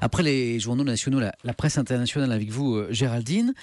Après les journaux nationaux, la, la presse internationale avec vous, euh, Géraldine,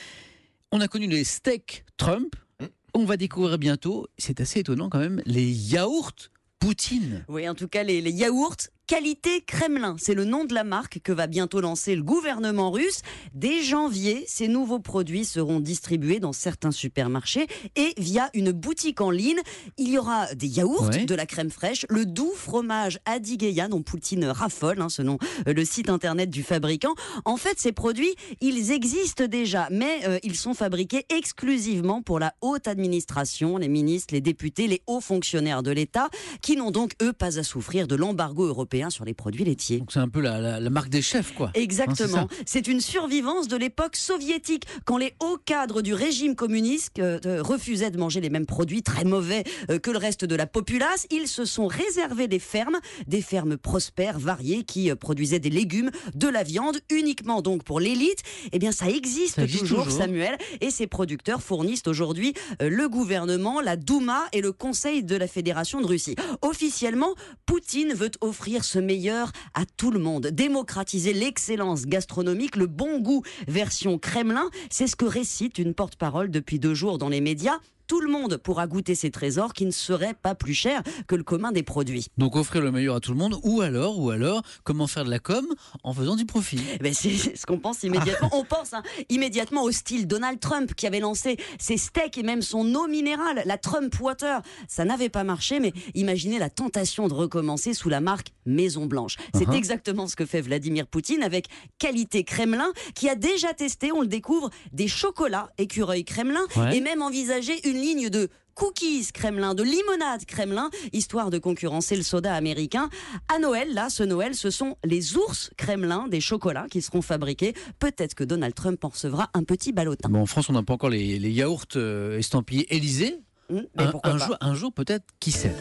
on a connu les steaks Trump. Mm. On va découvrir bientôt, c'est assez étonnant quand même, les yaourts Poutine. Oui, en tout cas, les, les yaourts Qualité Kremlin, c'est le nom de la marque que va bientôt lancer le gouvernement russe. Dès janvier, ces nouveaux produits seront distribués dans certains supermarchés et via une boutique en ligne. Il y aura des yaourts, Ouais. de la crème fraîche, le doux fromage Adigeia dont Poutine raffole, hein, selon euh, le site internet du fabricant. En fait, ces produits, ils existent déjà, mais euh, ils sont fabriqués exclusivement pour la haute administration, les ministres, les députés, les hauts fonctionnaires de l'État, qui n'ont donc, eux, pas à souffrir de l'embargo européen sur les produits laitiers. Donc c'est un peu la, la- la marque des chefs, quoi. Exactement. Hein, C'est une survivance de l'époque soviétique, quand les hauts cadres du régime communiste euh, euh, refusaient de manger les mêmes produits très mauvais euh, que le reste de la populace. Ils se sont réservés des fermes, des fermes prospères, variées, qui euh, produisaient des légumes, de la viande, uniquement donc pour l'élite. Eh bien, ça existe, Ça existe toujours, toujours. Samuel, et ces producteurs fournissent aujourd'hui le gouvernement, la Douma et le Conseil de la Fédération de Russie. Officiellement, Poutine veut offrir ce meilleur à tout le monde, démocratiser l'excellence gastronomique, le bon goût version Kremlin. C'est ce que récite une porte-parole depuis deux jours dans les médias. Tout le monde pourra goûter ces trésors qui ne seraient pas plus chers que le commun des produits. Donc offrir le meilleur à tout le monde, ou alors, ou alors, comment faire de la com en faisant du profit? Eh ben, c'est ce qu'on pense immédiatement. On pense hein, immédiatement au style Donald Trump qui avait lancé ses steaks et même son eau minérale, la Trump Water. Ça n'avait pas marché, mais imaginez la tentation de recommencer sous la marque Maison Blanche. C'est Uh-huh. exactement ce que fait Vladimir Poutine avec Qualité Kremlin, qui a déjà testé, on le découvre, des chocolats écureuil Kremlin Ouais. et même envisagé une ligne de cookies Kremlin, de limonade Kremlin, histoire de concurrencer le soda américain. À Noël, là, ce Noël, ce sont les ours Kremlin des chocolats qui seront fabriqués. Peut-être que Donald Trump en recevra un petit ballotin. Bon, en France, on n'a pas encore les, les yaourts euh, estampillés Élysée. Hmm, mais Un, jour, un jour peut-être, qui sait